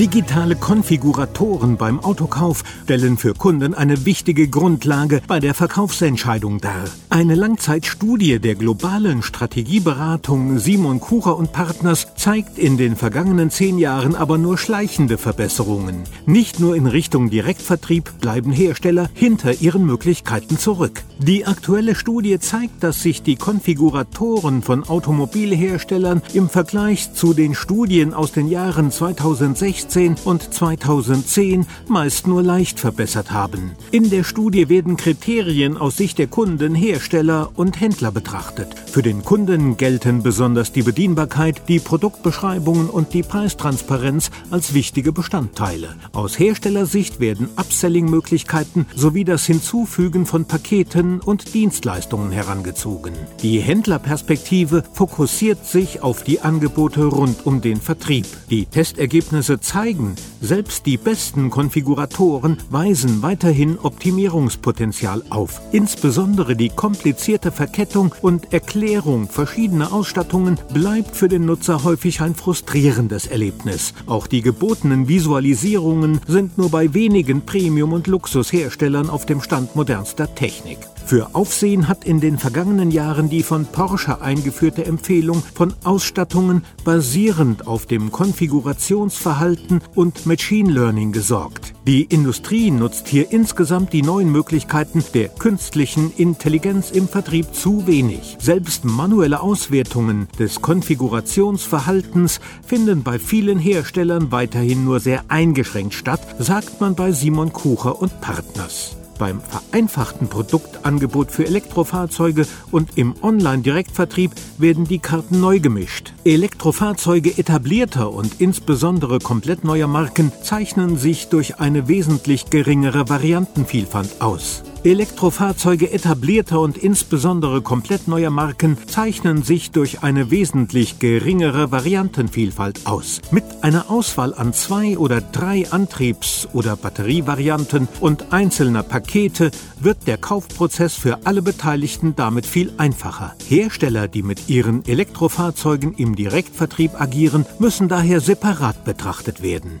Digitale Konfiguratoren beim Autokauf stellen für Kunden eine wichtige Grundlage bei der Verkaufsentscheidung dar. Eine Langzeitstudie der globalen Strategieberatung Simon Kucher und Partners zeigt in den vergangenen zehn Jahren aber nur schleichende Verbesserungen. Nicht nur in Richtung Direktvertrieb bleiben Hersteller hinter ihren Möglichkeiten zurück. Die aktuelle Studie zeigt, dass sich die Konfiguratoren von Automobilherstellern im Vergleich zu den Studien aus den Jahren 2016 2016 und 2010 meist nur leicht verbessert haben. In der Studie werden Kriterien aus Sicht der Kunden, Hersteller und Händler betrachtet. Für den Kunden gelten besonders die Bedienbarkeit, die Produktbeschreibungen und die Preistransparenz als wichtige Bestandteile. Aus Herstellersicht werden Upselling-Möglichkeiten sowie das Hinzufügen von Paketen und Dienstleistungen herangezogen. Die Händlerperspektive fokussiert sich auf die Angebote rund um den Vertrieb. Die Testergebnisse zeigen, zeigen, selbst die besten Konfiguratoren weisen weiterhin Optimierungspotenzial auf. Insbesondere die komplizierte Verkettung und Erklärung verschiedener Ausstattungen bleibt für den Nutzer häufig ein frustrierendes Erlebnis. Auch die gebotenen Visualisierungen sind nur bei wenigen Premium- und Luxusherstellern auf dem Stand modernster Technik. Für Aufsehen hat in den vergangenen Jahren die von Porsche eingeführte Empfehlung von Ausstattungen basierend auf dem Konfigurationsverhalten und Machine Learning gesorgt. Die Industrie nutzt hier insgesamt die neuen Möglichkeiten der künstlichen Intelligenz im Vertrieb zu wenig. Selbst manuelle Auswertungen des Konfigurationsverhaltens finden bei vielen Herstellern weiterhin nur sehr eingeschränkt statt, sagt man bei Simon Kucher und Partners beim vereinfachten Produktangebot für Elektrofahrzeuge und im Online-Direktvertrieb werden die Karten neu gemischt. Elektrofahrzeuge etablierter und insbesondere komplett neuer Marken zeichnen sich durch eine wesentlich geringere Variantenvielfalt aus. Elektrofahrzeuge etablierter und insbesondere komplett neuer Marken zeichnen sich durch eine wesentlich geringere Variantenvielfalt aus. Mit einer Auswahl an zwei oder drei Antriebs- oder Batterievarianten und einzelner Pakete wird der Kaufprozess für alle Beteiligten damit viel einfacher. Hersteller, die mit ihren Elektrofahrzeugen im Direktvertrieb agieren, müssen daher separat betrachtet werden.